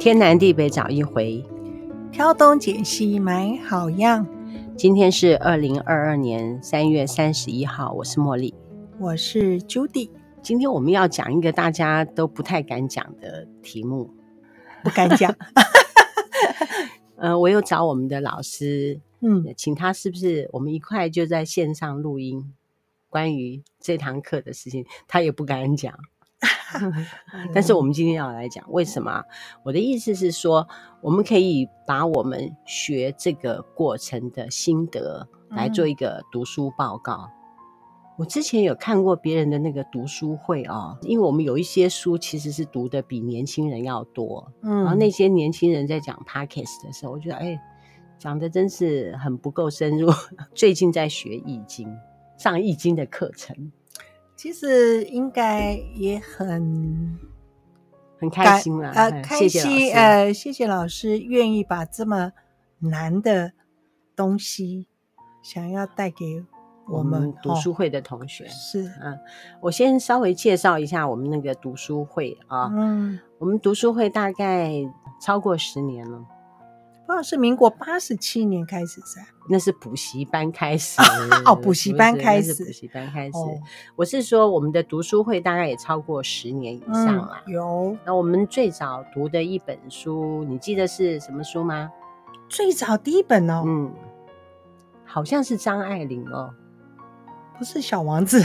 天南地北找一回，挑东拣西买好样。今天是二零二二年三月三十一号，我是茉莉，我是 Judy。今天我们要讲一个大家都不太敢讲的题目，不敢讲。呃，我又找我们的老师，嗯，请他是不是我们一块就在线上录音，关于这堂课的事情，他也不敢讲。但是我们今天要来讲为什么？我的意思是说，我们可以把我们学这个过程的心得来做一个读书报告。嗯、我之前有看过别人的那个读书会哦，因为我们有一些书其实是读的比年轻人要多，嗯，然后那些年轻人在讲 Podcast 的时候，我觉得哎，讲的真是很不够深入。最近在学易经，上易经的课程。其实应该也很很开心了，呃，开心，呃，谢谢老师愿意把这么难的东西想要带给我们，读书会的同学。哦、是，嗯，我先稍微介绍一下我们那个读书会啊，嗯，我们读书会大概超过十年了。是民国八十七年开始噻，那是补习班开始哦，补习班开始，补习班开始。哦、我是说，我们的读书会大概也超过十年以上了，嗯。有，那我们最早读的一本书，你记得是什么书吗？最早第一本哦，嗯，好像是张爱玲哦，不是小王子，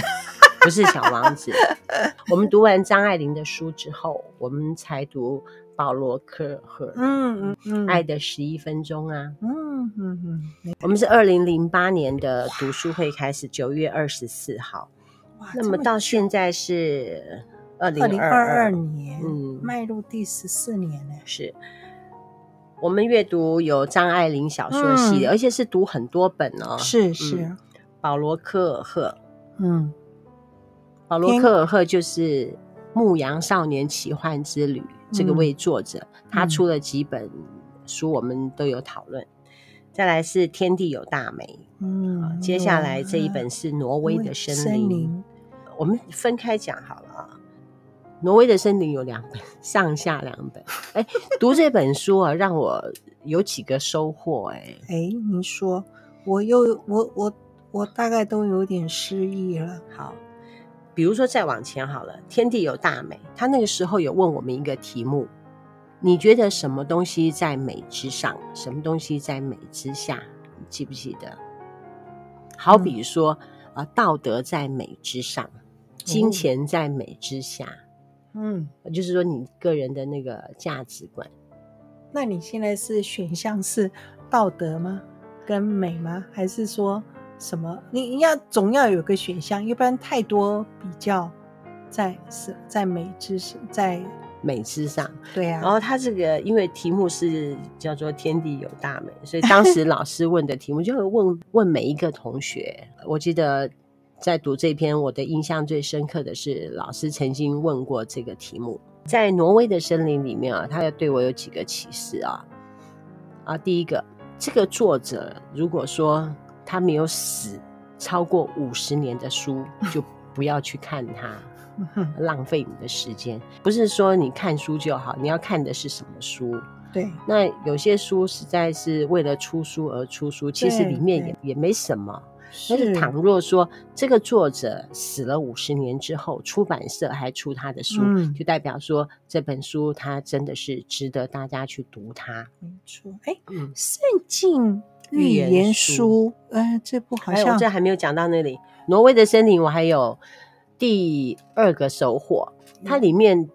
不是小王子。我们读完张爱玲的书之后，我们才读。保罗·科尔赫，嗯嗯嗯，爱的十一分钟啊，嗯嗯嗯，我们是二零零八年的读书会开始，九月二十四号，哇，那么到现在是二零二二年，嗯，迈入第十四年了。是，我们阅读有张爱玲小说系列，而且是读很多本哦，是是，保罗·科尔赫，嗯，保罗·克尔赫就是《牧羊少年奇幻之旅》。这个位作者，嗯、他出了几本书，我们都有讨论。嗯、再来是《天地有大美》，嗯，接下来这一本是《挪威的森林》森林，我们分开讲好了啊。《挪威的森林》有两本，上下两本。哎，读这本书啊，让我有几个收获。哎，哎，您说，我又我我我大概都有点失忆了。好。比如说，再往前好了，天地有大美。他那个时候有问我们一个题目：你觉得什么东西在美之上？什么东西在美之下？你记不记得？好比说啊、嗯呃，道德在美之上，金钱在美之下。嗯，就是说你个人的那个价值观。那你现在是选项是道德吗？跟美吗？还是说？什么？你要总要有个选项，一般太多比较在是在美知上，在美之上。对啊。然后他这个因为题目是叫做“天地有大美”，所以 当时老师问的题目就会问问每一个同学。我记得在读这篇，我的印象最深刻的是老师曾经问过这个题目，在挪威的森林里面啊，他要对我有几个启示啊啊，第一个，这个作者如果说。他没有死，超过五十年的书 就不要去看它，浪费你的时间。不是说你看书就好，你要看的是什么书？对。那有些书实在是为了出书而出书，其实里面也也没什么。但是倘若说这个作者死了五十年之后，出版社还出他的书，嗯、就代表说这本书它真的是值得大家去读它。没错。哎，嗯，圣经。寓言书，哎，这部好像我这还没有讲到那里。挪威的森林，我还有第二个收获，它里面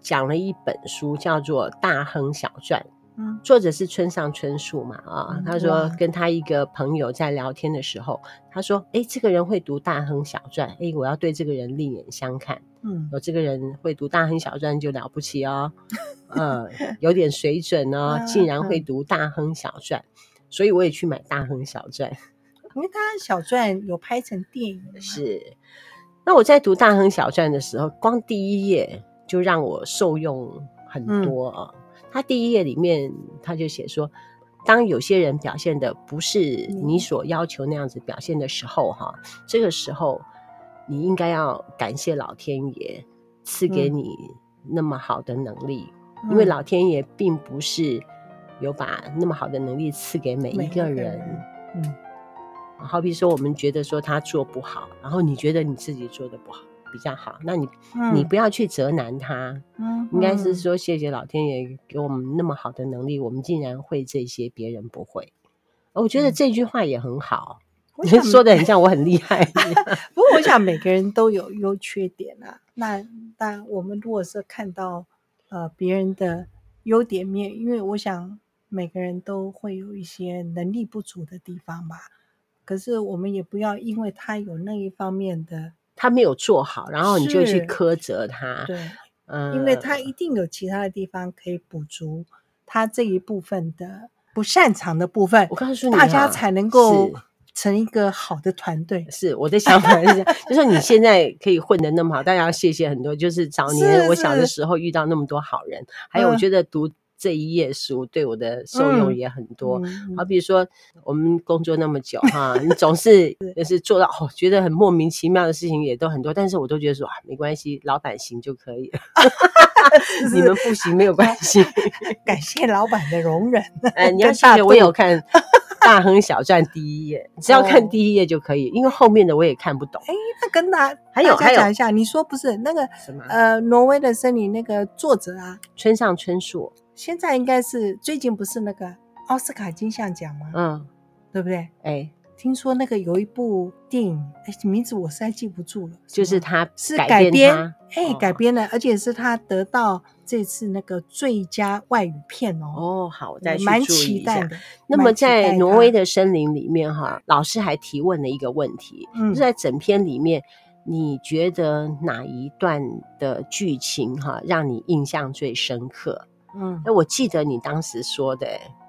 讲了一本书，叫做《大亨小传》。嗯，作者是村上春树嘛？啊、嗯，他说跟他一个朋友在聊天的时候，他说：“哎，这个人会读《大亨小传》，哎，我要对这个人另眼相看。嗯，有这个人会读《大亨小传》就了不起哦，嗯，有点水准哦，竟然会读《大亨小传》。”所以我也去买《大亨小传》，因为《大亨小传》有拍成电影。是，那我在读《大亨小传》的时候，光第一页就让我受用很多啊。他、嗯、第一页里面他就写说，当有些人表现的不是你所要求那样子表现的时候，哈、嗯，这个时候你应该要感谢老天爷赐给你那么好的能力。因为老天爷并不是有把那么好的能力赐给每一个人。嗯，好比说我们觉得说他做不好，然后你觉得你自己做的不好比较好，那你、嗯、你不要去责难他，嗯，应该是说谢谢老天爷给我们那么好的能力，我们竟然会这些，别人不会。我觉得这句话也很好。嗯 你说的很像我很厉害，不过我想每个人都有优缺点啊。那那我们如果是看到呃别人的优点面，因为我想每个人都会有一些能力不足的地方吧。可是我们也不要因为他有那一方面的，他没有做好，然后你就去苛责他。对，嗯，因为他一定有其他的地方可以补足他这一部分的不擅长的部分。我告诉你，大家才能够。成一个好的团队，是我的想法是这样，就是你现在可以混得那么好，大家要谢谢很多。就是早年我小的时候遇到那么多好人，还有我觉得读这一页书对我的受用也很多。嗯、好比如说我们工作那么久哈，你总是就是做到哦，觉得很莫名其妙的事情也都很多，但是我都觉得说啊，没关系，老板行就可以了，你们不行没有关系。感谢老板的容忍。哎，你要谢谢我有看。大亨小传第一页，只要看第一页就可以，因为后面的我也看不懂。哎，那跟大还有还有讲一下，你说不是那个什么呃，挪威的森林那个作者啊，村上春树，现在应该是最近不是那个奥斯卡金像奖吗？嗯，对不对？哎。听说那个有一部电影，哎，名字我实在记不住了。就是他是改编，哎，改编的，而且是他得到这次那个最佳外语片哦。哦，好，我再去蛮期待的。那么在挪威的森林里面，哈，老师还提问了一个问题，就是在整篇里面，你觉得哪一段的剧情哈让你印象最深刻？嗯，哎，我记得你当时说的。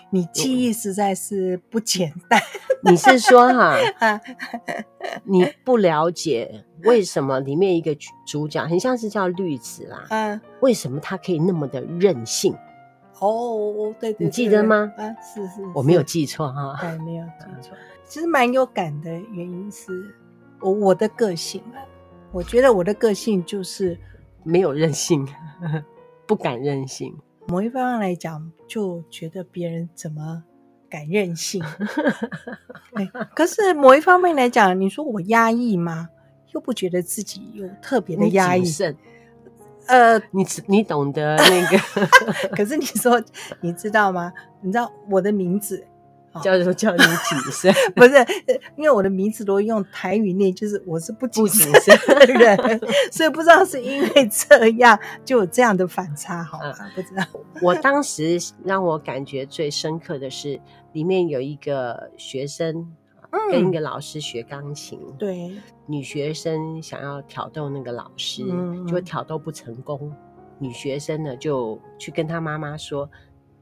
你记忆实在是不简单。你是说哈，你不了解为什么里面一个主角很像是叫绿子啦？嗯，为什么他可以那么的任性？哦，对对，你记得吗？啊，是是，我没有记错哈。对，没有 记错。其实蛮有感的原因是我我的个性啊，我觉得我的个性就是没有任性，不敢任性。某一方面来讲，就觉得别人怎么敢任性？哎，可是某一方面来讲，你说我压抑吗？又不觉得自己有特别的压抑。呃，你你懂得那个？可是你说，你知道吗？你知道我的名字？叫做叫你谨慎，不是，因为我的名字都用台语念，就是我是不谨慎的人，所以不知道是因为这样就有这样的反差，好吧？不知道。我当时让我感觉最深刻的是，里面有一个学生跟一个老师学钢琴，对，女学生想要挑逗那个老师，就挑逗不成功，女学生呢就去跟她妈妈说，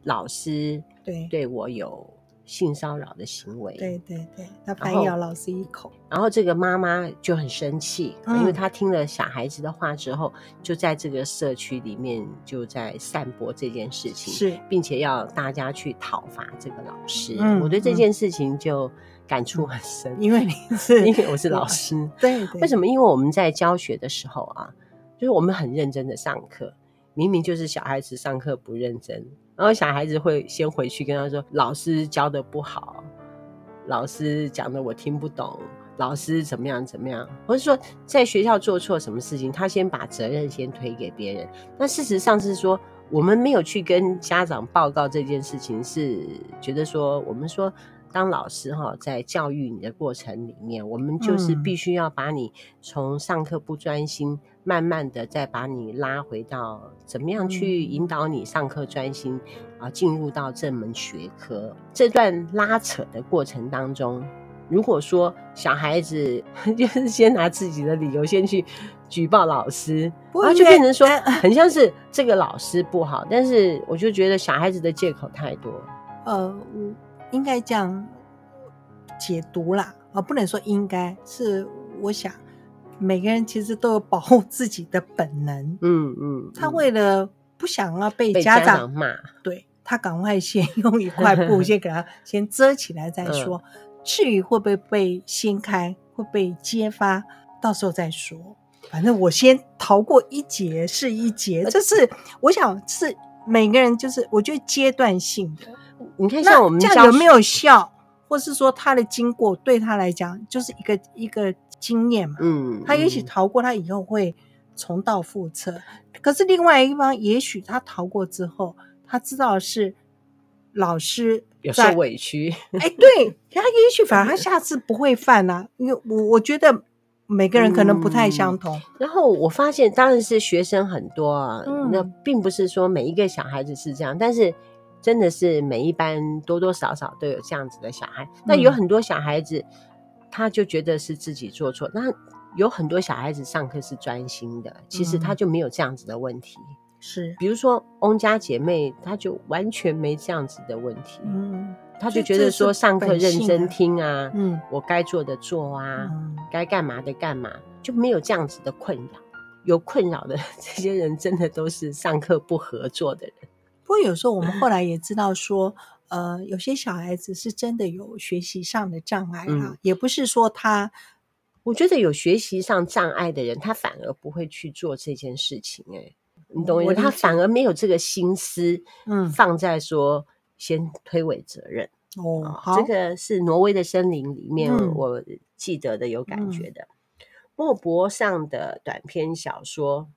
老师对。对我有。性骚扰的行为，对对对，他反咬老师一口，然后这个妈妈就很生气，嗯、因为她听了小孩子的话之后，就在这个社区里面就在散播这件事情，是，并且要大家去讨伐这个老师。嗯、我对这件事情就感触很深，因为你 是，因为我是老师，对，对，为什么？因为我们在教学的时候啊，就是我们很认真的上课，明明就是小孩子上课不认真。然后小孩子会先回去跟他说：“老师教的不好，老师讲的我听不懂，老师怎么样怎么样。”或者说在学校做错什么事情，他先把责任先推给别人。那事实上是说，我们没有去跟家长报告这件事情，是觉得说，我们说当老师哈，在教育你的过程里面，我们就是必须要把你从上课不专心。慢慢的再把你拉回到怎么样去引导你上课专心啊，进入到这门学科。这段拉扯的过程当中，如果说小孩子 就是先拿自己的理由先去举报老师，然后就变成说很像是这个老师不好，但是我就觉得小孩子的借口太多。呃，应该这样解读啦，啊，不能说应该是我想。每个人其实都有保护自己的本能，嗯嗯，嗯，他为了不想要被家长，被家长骂，对，他赶快先用一块布 先给他先遮起来再说，嗯、至于会不会被掀开，会被揭发，到时候再说。反正我先逃过一劫是一劫，这是我想是每个人就是我觉得阶段性的。你看，像我们这样有没有效，或是说他的经过对他来讲就是一个一个经验嘛？嗯，他也许逃过，他以后会重蹈覆辙。嗯、可是另外一方，也许他逃过之后，他知道是老师有受委屈。哎，对，他也许反而他下次不会犯啊，因为我我觉得每个人可能不太相同。嗯、然后我发现，当然是学生很多啊，嗯、那并不是说每一个小孩子是这样，但是。真的是每一班多多少少都有这样子的小孩，那有很多小孩子，他就觉得是自己做错。那有很多小孩子上课是专心的，其实他就没有这样子的问题。是，比如说翁家姐妹，她就完全没这样子的问题。嗯，她就觉得说上课认真听啊，嗯，我该做的做啊，该干嘛的干嘛，就没有这样子的困扰。有困扰的 这些人，真的都是上课不合作的人。不过有时候我们后来也知道说，呃，有些小孩子是真的有学习上的障碍啊，嗯、也不是说他，我觉得有学习上障碍的人，他反而不会去做这件事情、欸。哎，你懂我？他反而没有这个心思，嗯，放在说先推诿责任。哦，好，这个是挪威的森林里面我记得的有感觉的。莫泊桑的短篇小说，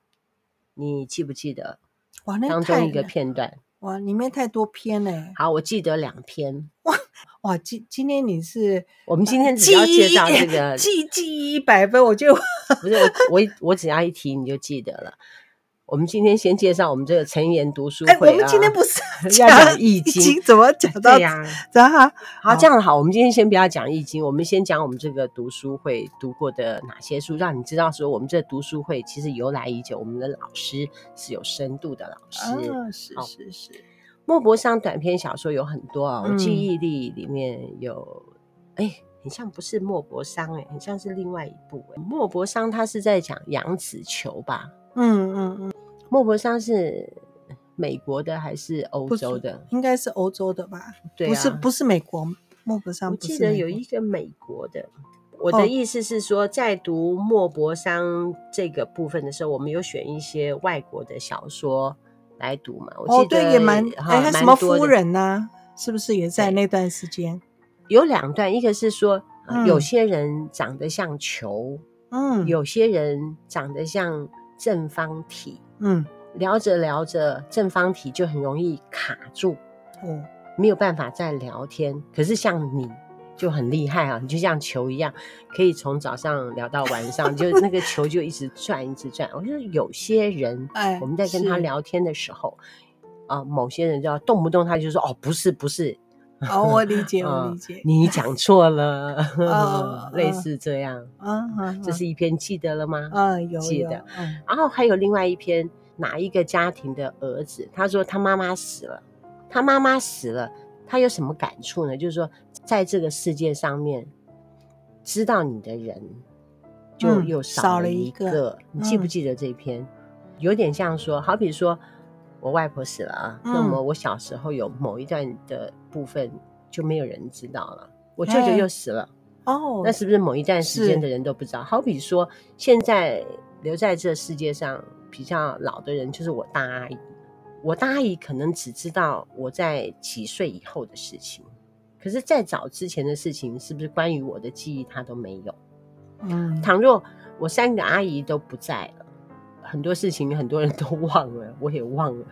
你记不记得？哇，那当中一个片段。哇，里面太多篇嘞！好，我记得两篇。哇哇，今今天你是我们今天只要介绍这个记记忆一百分，我就不是我我只要一提你就记得了。我们今天先介绍我们这个成言读书会啊。我们今天不是 要讲易经，怎么讲 到这样？好，这样好，我们今天先不要讲易经，我们先讲我们这个读书会读过的哪些书，让你知道说我们这读书会其实由来已久，我们的老师是有深度的老师。是是是。莫泊桑短篇小说有很多啊，我记忆力里面有，哎，很像不是莫泊桑，哎，很像是另外一部。莫泊桑他是在讲杨子球吧？嗯嗯嗯。莫泊桑是美国的还是欧洲的？应该是欧洲的吧？对、啊，不是不是美国。莫泊桑，我记得有一个美国的。我的意思是说，在读莫泊桑这个部分的时候，我们有选一些外国的小说来读嘛？我记得、哦、对，也蛮哎，他什么夫人呢、啊？是不是也在那段时间？有两段，一个是说、嗯、有些人长得像球，嗯，有些人长得像正方体。嗯，聊着聊着，正方体就很容易卡住，嗯，没有办法再聊天。可是像你就很厉害啊，你就像球一样，可以从早上聊到晚上，就那个球就一直转，一直转。我觉得有些人，哎，我们在跟他聊天的时候，啊、呃，某些人就要动不动他就说，哦，不是，不是。哦，我理解，我理解，你讲错了，类似这样。啊，这是一篇记得了吗？嗯，有记得。然后还有另外一篇，哪一个家庭的儿子？他说他妈妈死了，他妈妈死了，他有什么感触呢？就是说，在这个世界上面，知道你的人就又少了一个。你记不记得这篇？有点像说，好比说。我外婆死了啊，嗯、那么我小时候有某一段的部分就没有人知道了。我舅舅又死了哦，那是不是某一段时间的人都不知道？好比说，现在留在这世界上比较老的人就是我大阿姨，我大阿姨可能只知道我在几岁以后的事情，可是再早之前的事情，是不是关于我的记忆她都没有？嗯，倘若我三个阿姨都不在了。很多事情很多人都忘了，我也忘了，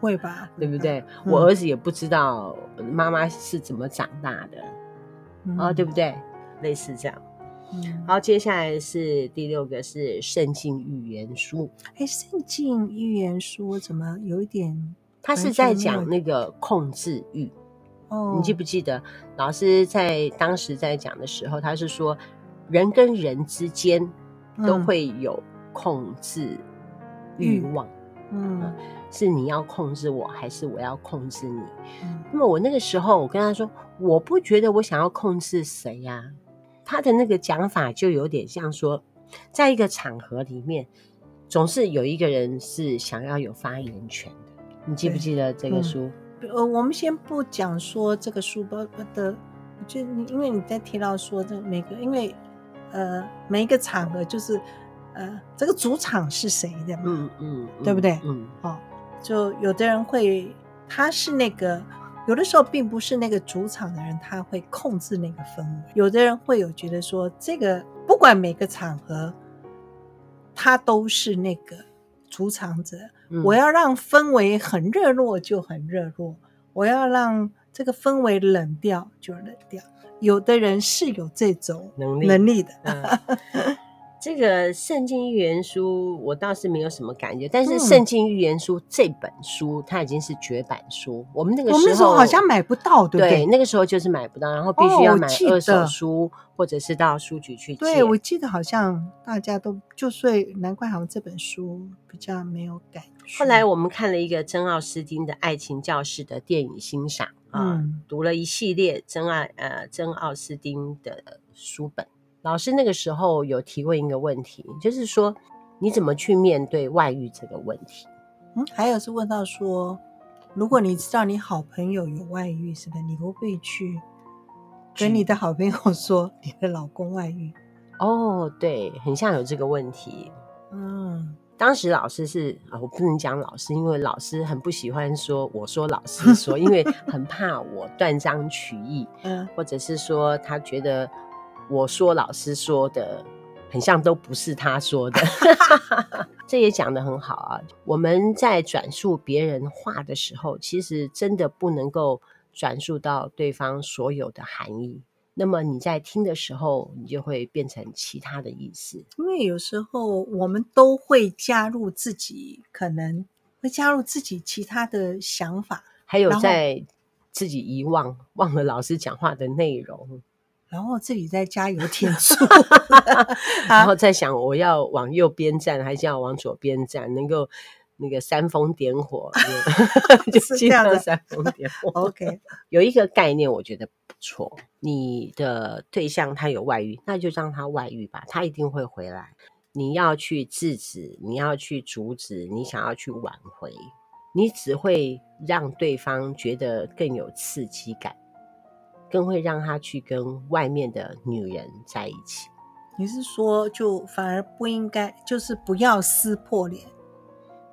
会吧？对不对？嗯、我儿子也不知道妈妈是怎么长大的，哦，对不对？类似这样。嗯、好，接下来是第六个是《圣经预言书》。哎，《圣经预言书》怎么有一点？他是在讲那个控制欲。哦，你记不记得老师在当时在讲的时候，他是说人跟人之间都会有。控制欲望，嗯，嗯，是你要控制我，还是我要控制你？嗯，那么我那个时候，我跟他说，我不觉得我想要控制谁呀、啊。他的那个讲法就有点像说，在一个场合里面，总是有一个人是想要有发言权的。你记不记得这个书？呃、嗯，我们先不讲说这个书包的，就因为你在提到说这每个，因为呃每一个场合就是。呃，这个主场是谁的？嗯嗯，对不对？嗯，哦，就有的人会，他是那个，有的时候并不是那个主场的人，他会控制那个氛围。有的人会有觉得说，这个不管每个场合，他都是那个主场者。嗯、我要让氛围很热络就很热络，我要让这个氛围冷掉就冷掉。有的人是有这种能力能力的。嗯 这个《圣经预言书》我倒是没有什么感觉，但是《圣经预言书》这本书、嗯、它已经是绝版书，我们那个时候，我们那时候好像买不到，对不对？对，那个时候就是买不到，然后必须要买二手书，哦、或者是到书局去借。对，我记得好像大家都就所以难怪好像这本书比较没有感觉。后来我们看了一个珍奥斯汀的《爱情教室》的电影欣赏啊、嗯，读了一系列珍爱呃珍奥斯汀的书本。老师那个时候有提问一个问题，就是说你怎么去面对外遇这个问题？嗯，还有是问到说，如果你知道你好朋友有外遇，是不是你会不会去跟你的好朋友说 你的老公外遇？哦，对，很像有这个问题。嗯，当时老师是啊，我不能讲老师，因为老师很不喜欢说我说老师说，因为很怕我断章取义，嗯，或者是说他觉得。我说老师说的很像都不是他说的，这也讲得很好啊。我们在转述别人话的时候，其实真的不能够转述到对方所有的含义。那么你在听的时候，你就会变成其他的意思。因为有时候我们都会加入自己，可能会加入自己其他的想法，还有在自己遗忘忘了老师讲话的内容。然后自己再加油添醋，然后再想我要往右边站还是要往左边站，能够那个煽风点火，就是这样的煽风点火。OK，有一个概念我觉得不错，你的对象他有外遇，那就让他外遇吧，他一定会回来。你要去制止，你要去阻止，你想要去挽回，你只会让对方觉得更有刺激感。更会让他去跟外面的女人在一起。你是说，就反而不应该，就是不要撕破脸？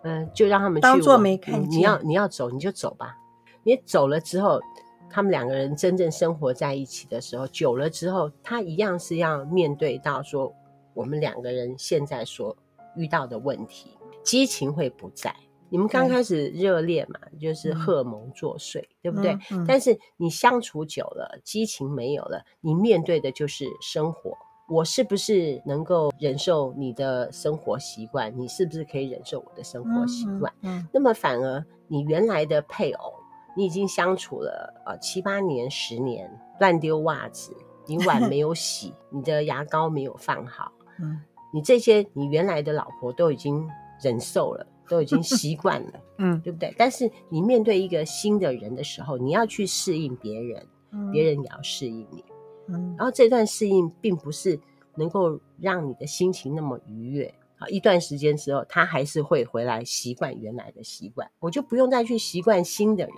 嗯，就让他们去当做没看见。你要你要走，你就走吧。你走了之后，他们两个人真正生活在一起的时候，久了之后，他一样是要面对到说，我们两个人现在所遇到的问题，激情会不在。你们刚开始热恋嘛，就是荷尔蒙作祟，嗯，对不对？嗯嗯。但是你相处久了，激情没有了，你面对的就是生活。我是不是能够忍受你的生活习惯？你是不是可以忍受我的生活习惯？嗯。那么反而你原来的配偶，你已经相处了呃七八年、十年，乱丢袜子，你碗没有洗，你的牙膏没有放好，嗯，你这些你原来的老婆都已经忍受了。都已经习惯了，嗯，对不对？但是你面对一个新的人的时候，你要去适应别人，嗯，别人也要适应你，嗯。然后这段适应并不是能够让你的心情那么愉悦啊。一段时间之后，他还是会回来习惯原来的习惯，我就不用再去习惯新的人，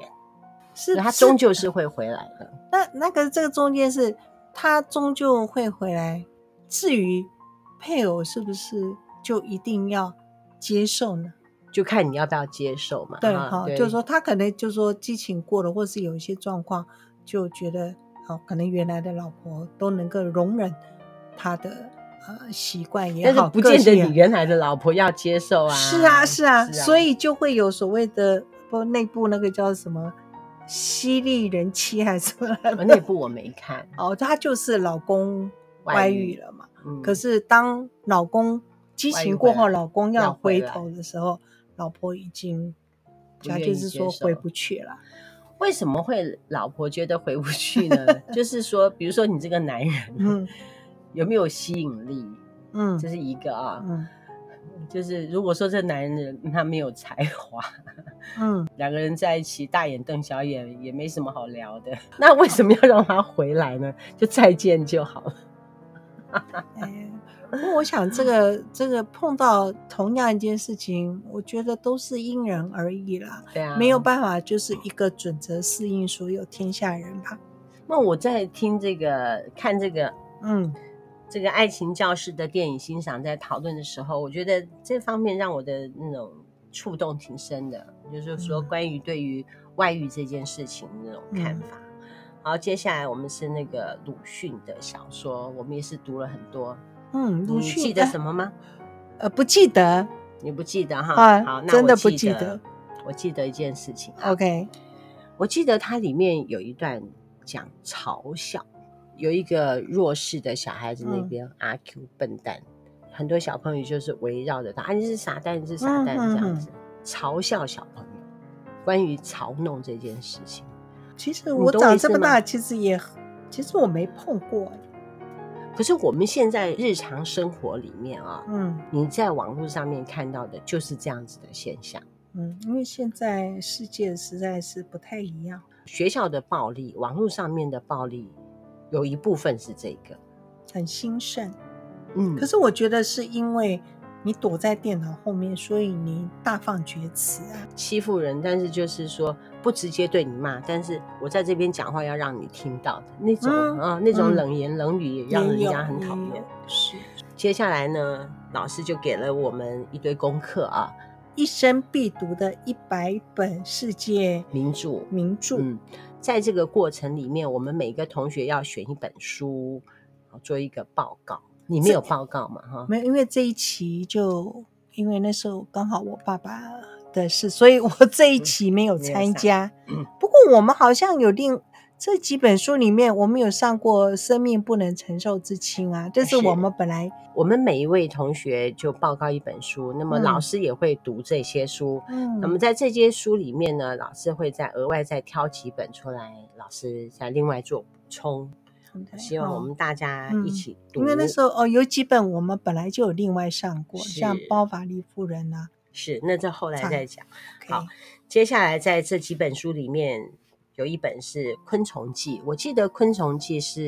是他终究是会回来的。那那个这个中间是他终究会回来，至于配偶是不是就一定要接受呢？就看你要不要接受嘛。对哈，就是说他可能就是说激情过了，或是有一些状况，就觉得哦，可能原来的老婆都能够容忍他的呃习惯也好，但是不见得你原来的老婆要接受啊。是啊，是啊，是啊，所以就会有所谓的不内部那个叫什么犀利人妻还是什么？那部我没看。哦，他就是老公外遇了嘛。嗯。可是当老公激情过后，老公要回头的时候。老婆已经，他就是说回不去了。为什么会老婆觉得回不去呢？就是说，比如说你这个男人，嗯，有没有吸引力？嗯，这是一个啊。嗯，就是如果说这男人他没有才华，嗯，两个人在一起大眼瞪小眼也没什么好聊的，那为什么要让他回来呢？就再见就好了。哎不过我想，这个这个碰到同样一件事情，我觉得都是因人而异啦。对啊，没有办法，就是一个准则适应所有天下人吧。那我在听这个、看这个，嗯，这个爱情教室的电影欣赏在讨论的时候，我觉得这方面让我的那种触动挺深的，就是说关于对于外遇这件事情的那种看法。嗯、好，接下来我们是那个鲁迅的小说，我们也是读了很多。嗯，鲁迅，你记得什么吗？呃，不记得。你不记得哈？啊、好，那真的不记得。我记得一件事情。OK，我记得它里面有一段讲嘲笑，有一个弱势的小孩子那边、嗯、阿 Q 笨蛋，很多小朋友就是围绕着他，啊，你是傻蛋，你是傻蛋，这样子、嗯、嘲笑小朋友。关于嘲弄这件事情，其实我长这么大，其实也，其实我没碰过。可是我们现在日常生活里面啊，嗯，你在网络上面看到的就是这样子的现象，嗯，因为现在世界实在是不太一样。学校的暴力，网络上面的暴力，有一部分是这个，很兴盛，嗯。可是我觉得是因为你躲在电脑后面，所以你大放厥词啊，欺负人。但是就是说。不直接对你骂，但是我在这边讲话要让你听到的那种啊、那种冷言冷语也让人家很讨厌。是，接下来呢，老师就给了我们一堆功课啊，一生必读的一百本世界名著。名著。嗯，在这个过程里面，我们每个同学要选一本书，做一个报告。你没有报告嘛？哈，没有，因为这一期就因为那时候刚好我爸爸。的事，所以我这一期没有参加。嗯，不过我们好像有另这几本书里面，我们有上过《生命不能承受之轻》啊，这是我们本来我们每一位同学就报告一本书，那么老师也会读这些书。嗯，那么在这些书里面呢，老师会再额外再挑几本出来，老师再另外做补充。希望我们大家一起读，因为那时候哦，有几本我们本来就有另外上过，像《包法利夫人》啊。是，那这后来再讲。好，接下来在这几本书里面，有一本是《昆虫记》，我记得《昆虫记》是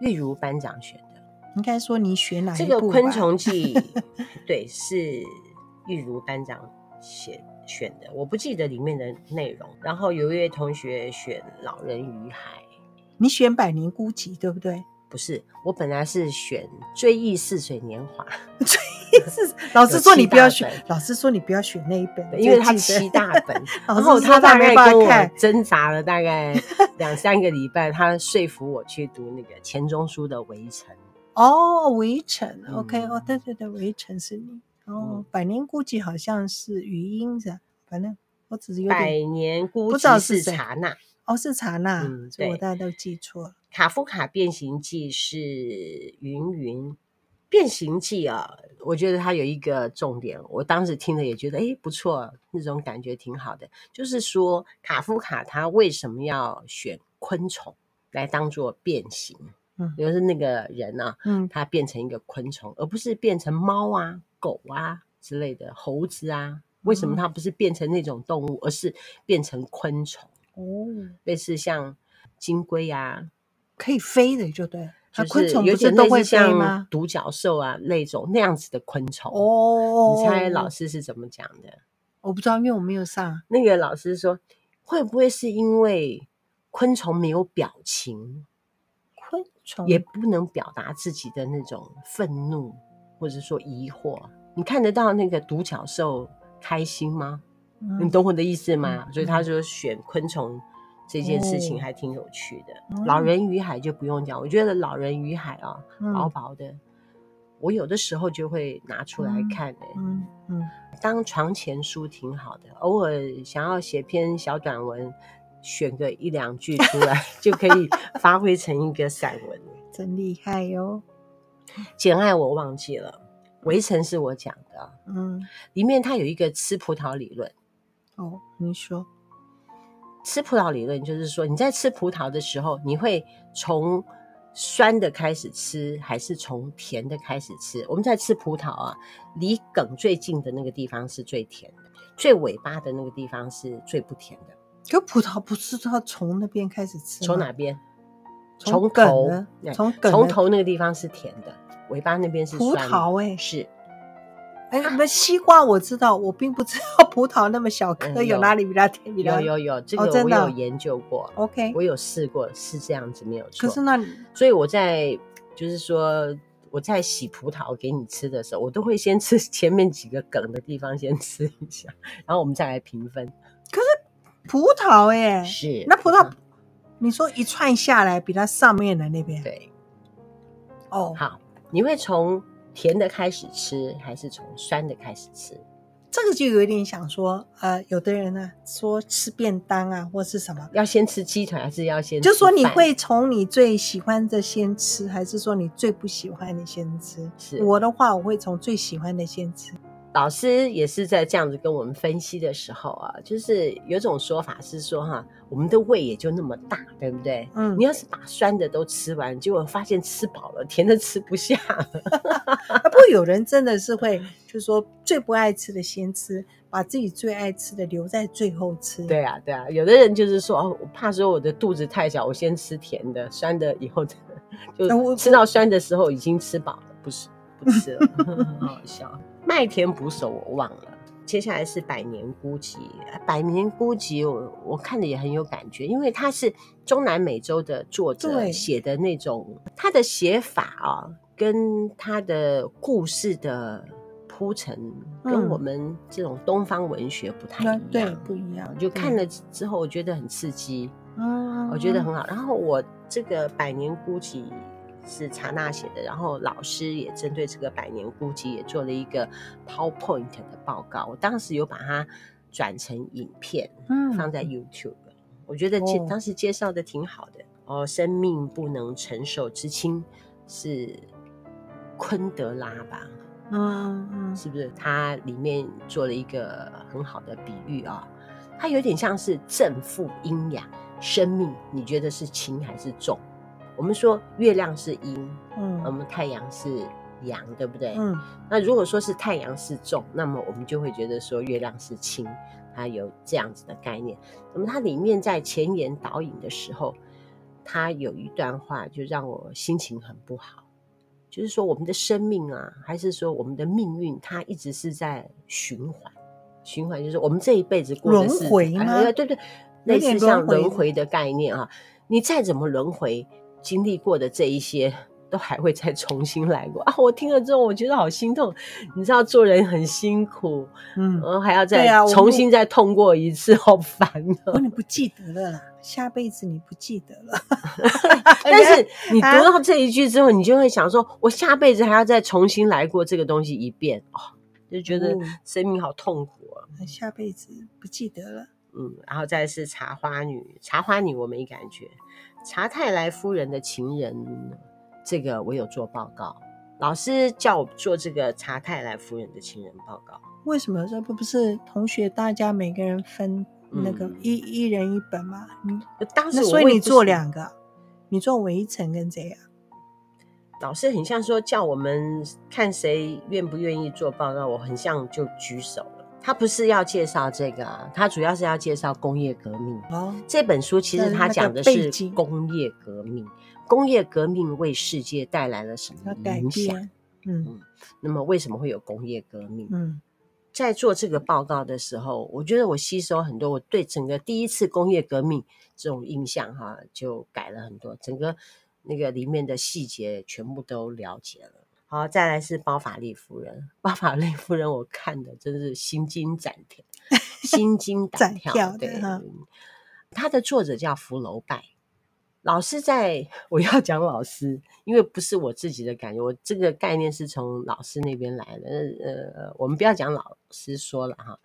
玉如班长选的。应该说你选哪一个《昆虫记 》对，是玉如班长写选的，我不记得里面的内容。然后有一位同学选《老人与海》，你选《百年孤寂》对不对？不是，我本来是选《追忆似水年华。》是老师说你不要选，老师说你不要选那一本，因为它七大本，然后他大概跟我挣扎了大概 两三个礼拜，他说服我去读那个钱钟书的《围城》。哦，《围城》OK，哦，对对对，《围城》是你。哦，《百年孤寂》好像是余英是，反正我只是有点。百年孤寂是查娜，哦，是查娜，嗯，对，我大家都记错了。卡夫卡《变形记》是云云。变形记啊，我觉得它有一个重点，我当时听了也觉得哎不错，那种感觉挺好的。就是说卡夫卡他为什么要选昆虫来当做变形？嗯，比如说那个人啊，嗯，他变成一个昆虫，而不是变成猫啊、狗啊之类的猴子啊？为什么它不是变成那种动物，而是变成昆虫？哦，类似像金龟啊，可以飞的，就对。就是有点类似像独角兽啊那种那样子的昆虫哦，你猜老师是怎么讲的？我不知道，因为我没有上。那个老师说，会不会是因为昆虫没有表情，昆虫也不能表达自己的那种愤怒或者说疑惑？你看得到那个独角兽开心吗？嗯、你懂我的意思吗？嗯、所以他说选昆虫。这件事情还挺有趣的，哦《老人与海》就不用讲，我觉得《老人与海》啊，薄薄的，嗯、我有的时候就会拿出来看的、欸嗯。嗯嗯，当床前书挺好的，偶尔想要写篇小短文，选个一两句出来，就可以发挥成一个散文。真厉害哟、哦！《简爱》我忘记了，《围城》是我讲的。嗯，里面它有一个吃葡萄理论。哦，你说。吃葡萄理论就是说，你在吃葡萄的时候，你会从酸的开始吃，还是从甜的开始吃？我们在吃葡萄啊，离梗最近的那个地方是最甜的，最尾巴的那个地方是最不甜的。可葡萄不是要从那边开始吃？从哪边？从头，从梗，从头那个地方是甜的，尾巴那边是酸的。葡萄哎，是。哎，什么西瓜我知道，我并不知道葡萄那么小颗有哪里比它甜。有有有，这个我有研究过。OK，我有试过，是这样子没有错。可是那，所以我在就是说，我在洗葡萄给你吃的时候，我都会先吃前面几个梗的地方，先吃一下，然后我们再来评分。可是葡萄耶，是那葡萄，你说一串下来比它上面的那边对，哦，好，你会从甜的开始吃，还是从酸的开始吃？这个就有点想说，呃，有的人呢、啊、说吃便当啊，或是什么，要先吃鸡腿，还是要先吃？就说你会从你最喜欢的先吃，还是说你最不喜欢的先吃？是我的话，我会从最喜欢的先吃。老师也是在这样子跟我们分析的时候啊，就是有种说法是说哈，我们的胃也就那么大，对不对？嗯，你要是把酸的都吃完，结果发现吃饱了，甜的吃不下。不过有人真的是会，就是说最不爱吃的先吃，把自己最爱吃的留在最后吃。对啊，对啊，有的人就是说，哦，我怕说我的肚子太小，我先吃甜的，酸的以后就吃到酸的时候已经吃饱了，不是不吃了，很好笑。麦田捕手我忘了，接下来是百年孤寂。百年孤寂我我看的也很有感觉，因为他是中南美洲的作者写的那种，他的写法啊，跟他的故事的铺陈，跟我们这种东方文学不太一样，不一样。就看了之后，我觉得很刺激，嗯，我觉得很好。然后我这个百年孤寂。是查娜写的，然后老师也针对这个百年孤寂也做了一个 PowerPoint 的报告。我当时有把它转成影片，嗯，放在 YouTube。我觉得介当时介绍的挺好的哦。生命不能承受之轻是昆德拉吧？嗯嗯，是不是？它里面做了一个很好的比喻啊，它有点像是正负阴阳，生命你觉得是轻还是重？我们说月亮是阴，嗯，我们太阳是阳，对不对？嗯，那如果说是太阳是重，那么我们就会觉得说月亮是轻，它有这样子的概念。那么它里面在前言导引的时候，它有一段话就让我心情很不好，就是说我们的生命啊，还是说我们的命运，它一直是在循环，循环就是我们这一辈子过的是轮回吗？哎，对对，类似像轮回的概念啊，你再怎么轮回。经历过的这一些，都还会再重新来过啊！我听了之后，我觉得好心痛。你知道做人很辛苦，嗯，然后还要再重新再痛过一次，好烦哦。你不记得了啦，下辈子你不记得了。但是你读到这一句之后，你就会想说，我下辈子还要再重新来过这个东西一遍哦，就觉得生命好痛苦啊。下辈子不记得了，嗯，然后再是茶花女，茶花女我没感觉。查泰莱夫人的情人，这个我有做报告。老师叫我做这个查泰莱夫人的情人报告。为什么这不不是同学大家每个人分那个一、嗯、一人一本吗？你，当时所以你做两个，你做围城跟这样。老师很像说叫我们看谁愿不愿意做报告，我很像就举手。他不是要介绍这个啊，他主要是要介绍工业革命。哦，这本书其实他讲的是工业革命，工业革命为世界带来了什么影响？嗯嗯，那么为什么会有工业革命？嗯，在做这个报告的时候，我觉得我吸收很多，我对整个第一次工业革命这种印象哈，就改了很多，整个那个里面的细节全部都了解了。好，再来是包法利夫人。包法利夫人，我看的真是心惊胆跳，心惊胆 跳。对，他的作者叫福楼拜老师在。在 我要讲老师，因为不是我自己的感觉，我这个概念是从老师那边来的。呃，我们不要讲老师说了哈。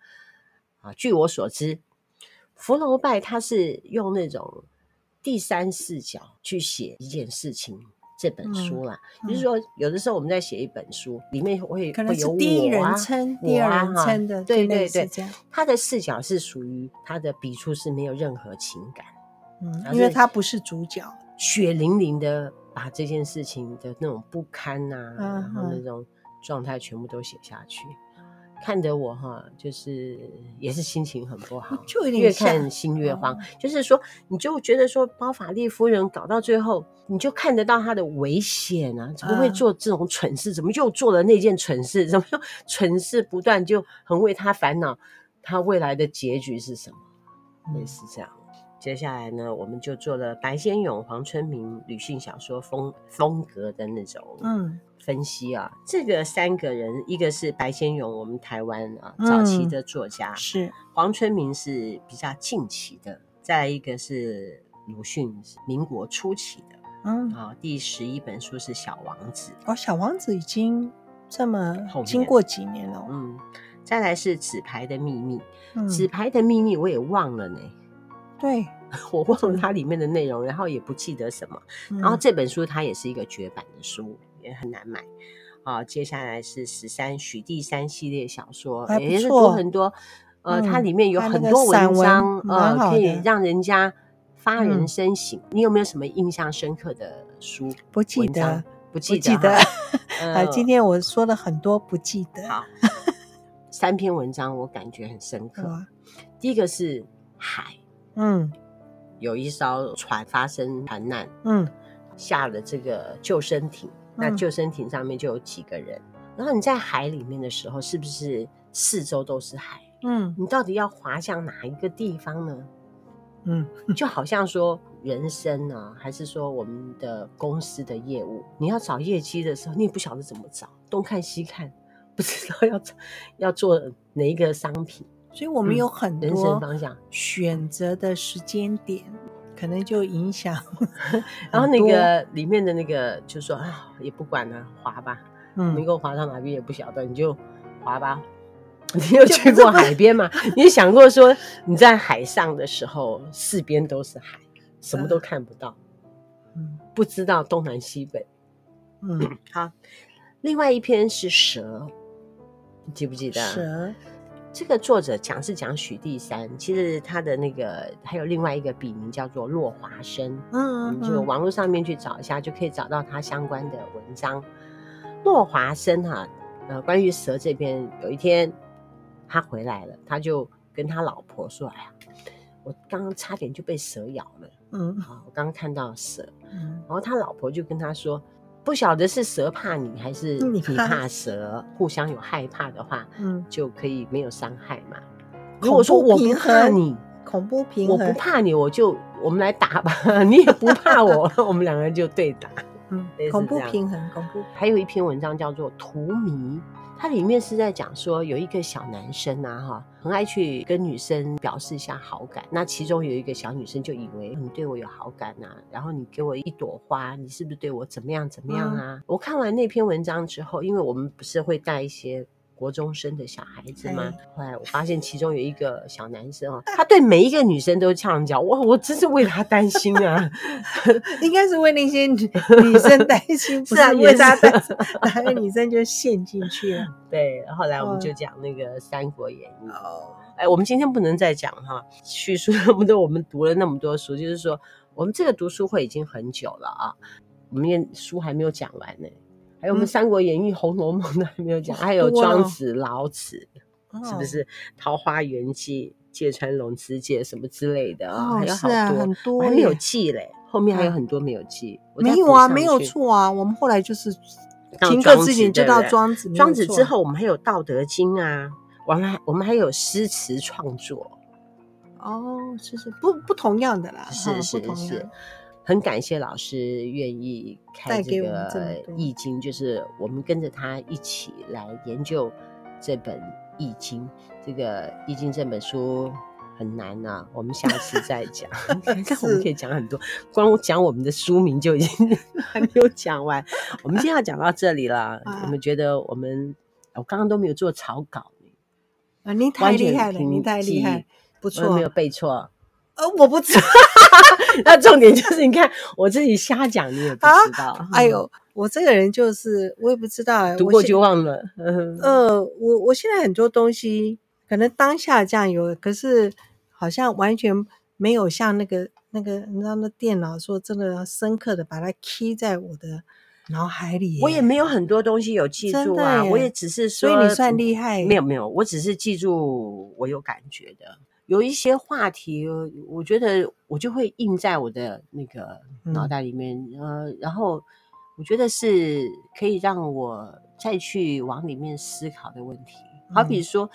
啊，据我所知，福楼拜他是用那种第三视角去写一件事情。这本书啦，就是说，有的时候我们在写一本书，里面会可能是会有第一人称、第二人称的，对对对，他的视角是属于他的笔触是没有任何情感，嗯，因为他不是主角，血淋淋的把这件事情的那种不堪呐、啊，嗯、然后那种状态全部都写下去。看得我哈，就是也是心情很不好，就有点越看心越慌。哦、就是说，你就觉得说，包法利夫人搞到最后，你就看得到她的危险啊！怎么会做这种蠢事？嗯、怎么又做了那件蠢事？怎么又蠢事不断？就很为她烦恼。她未来的结局是什么？类似这样。接下来呢，我们就做了白先勇、黄春明女性小说风风格的那种嗯分析啊。嗯、这个三个人，一个是白先勇，我们台湾啊早期的作家、嗯、是黄春明是比较近期的，再来一个是鲁迅，是民国初期的。嗯啊，第十一本书是《小王子》哦，《小王子》已经这么经过几年了。嗯，再来是《纸牌的秘密》，嗯，《纸牌的秘密》我也忘了呢。对，我忘了它里面的内容，然后也不记得什么。嗯、然后这本书它也是一个绝版的书，也很难买。啊，接下来是十三许地三系列小说，也是多很多。呃，它里面有很多文章，文呃，可以让人家。发人深省，嗯、你有没有什么印象深刻的书？不记得，不记得。记得啊，今天我说了很多不记得。好，三篇文章我感觉很深刻。嗯、第一个是海，嗯，有一艘船发生船难，嗯，下了这个救生艇，嗯、那救生艇上面就有几个人。然后你在海里面的时候，是不是四周都是海？嗯，你到底要滑向哪一个地方呢？嗯，就好像说人生啊，还是说我们的公司的业务，你要找业绩的时候，你也不晓得怎么找，东看西看，不知道要要做哪一个商品，所以我们有很多人生方向选择的时间点，可能就影响。然后那个里面的那个就说啊，也不管了，滑吧，嗯，你给我滑到哪边也不晓得，你就滑吧。你有去过海边吗？你想过说你在海上的时候，四边都是海，什么都看不到，嗯，不知道东南西北，嗯，好。另外一篇是蛇，你记不记得？蛇，这个作者讲是讲许地山，其实他的那个还有另外一个笔名叫做骆华生，嗯，就网络上面去找一下，就可以找到他相关的文章。骆华生哈，呃，关于蛇这边，有一天。他回来了，他就跟他老婆说：“哎呀，我刚刚差点就被蛇咬了。嗯，好，我刚刚看到蛇。嗯，然后他老婆就跟他说，不晓得是蛇怕你还是你 怕蛇，互相有害怕的话，嗯，就可以没有伤害嘛。如果说我不怕你，恐怖平衡，我不怕你，我就我们来打吧。你也不怕我，我们两个人就对打。嗯，恐怖平衡，恐怖。还有一篇文章叫做《荼蘼》。”它里面是在讲说，有一个小男生啊，哈，很爱去跟女生表示一下好感。那其中有一个小女生就以为你对我有好感啊，然后你给我一朵花，你是不是对我怎么样怎么样啊？嗯、我看完那篇文章之后，因为我们不是会带一些。国中生的小孩子吗？后来我发现其中有一个小男生哦，他对每一个女生都呛脚，哇，我真是为他担心啊！应该是为那些女 女生担心，不是为他担心，哪个女生就陷进去了。对，后来我们就讲那个《三国演义》哦。哎，我们今天不能再讲哈，叙述那么多，我们读了那么多书，就是说我们这个读书会已经很久了啊，我们书还没有讲完呢。还有我们《三国演义》《红楼梦》都还没有讲，还有庄子、老子，是不是《桃花源记》《芥川龙之介》什么之类的啊？还有好多，很多还没有记嘞，后面还有很多没有记。没有啊，没有错啊，我们后来就是停课之前就到庄子，庄子之后我们还有《道德经》啊，完了我们还有诗词创作。哦，是是不不同样的啦，是是是。很感谢老师愿意开这个易经，就是我们跟着他一起来研究这本易经。这个易经这本书很难啊，我们下次再讲。但我们可以讲很多，光讲我们的书名就已经 还没有讲完。我们今天要讲到这里了，我们觉得我们我刚刚都没有做草稿啊，你太厉害了，你太厉害，不错，没有背错。呃，我不知道。那重点就是，你看我自己瞎讲，你也不知道。啊、哎呦，我这个人就是，我也不知道，读过就忘了。呃，我我现在很多东西可能当下这样有，可是好像完全没有像那个那个，你知道那电脑说真的要深刻的把它 key 在我的脑海里。我也没有很多东西有记住啊，我也只是说，所以你算厉害。没有没有，我只是记住我有感觉的。有一些话题，我觉得我就会印在我的那个脑袋里面，嗯、呃，然后我觉得是可以让我再去往里面思考的问题。好比说，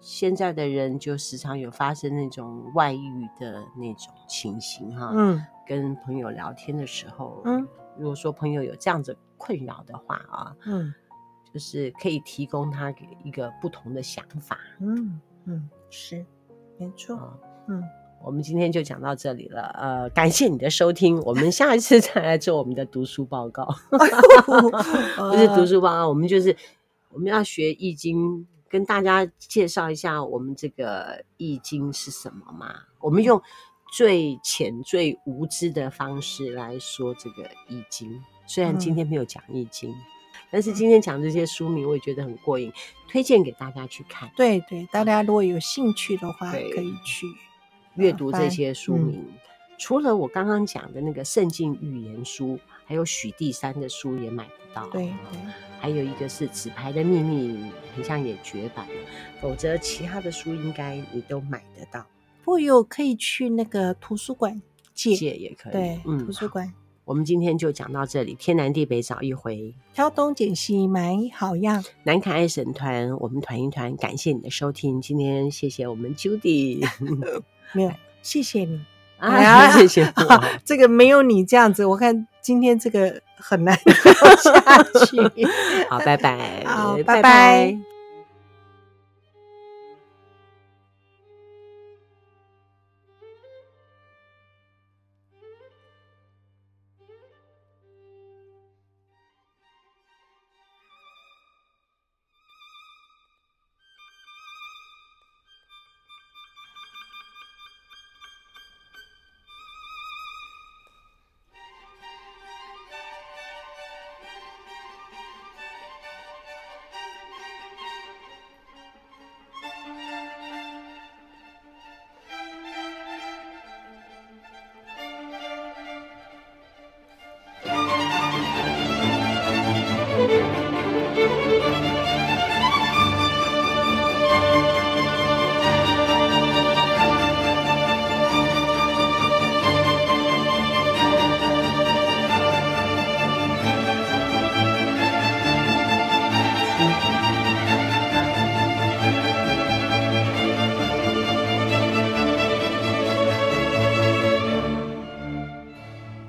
现在的人就时常有发生那种外遇的那种情形哈。嗯，跟朋友聊天的时候，嗯，如果说朋友有这样子困扰的话啊，嗯，就是可以提供他给一个不同的想法。嗯嗯，是，没错。啊嗯。我们今天就讲到这里了，呃，感谢你的收听，我们下一次再来做我们的读书报告，不是读书报告，我们就是我们要学易经，跟大家介绍一下我们这个易经是什么嘛？我们用最浅、最无知的方式来说这个易经，虽然今天没有讲易经，嗯、但是今天讲这些书名，我也觉得很过瘾，推荐给大家去看。对对，大家如果有兴趣的话，可以去。阅读这些书名，嗯、除了我刚刚讲的那个《圣经预言书》，还有许地山的书也买不到。对，对还有一个是《纸牌的秘密》，好像也绝版了。否则，其他的书应该你都买得到。不有可以去那个图书馆借，借也可以。对，嗯、图书馆。我们今天就讲到这里，天南地北找一回，挑东拣西买好样。南卡爱省团，我们团一团，感谢你的收听。今天谢谢我们 Judy。没有，谢谢你 啊！谢谢、啊，这个没有你这样子，我看今天这个很难聊下去。好，拜拜，好，拜拜。拜拜。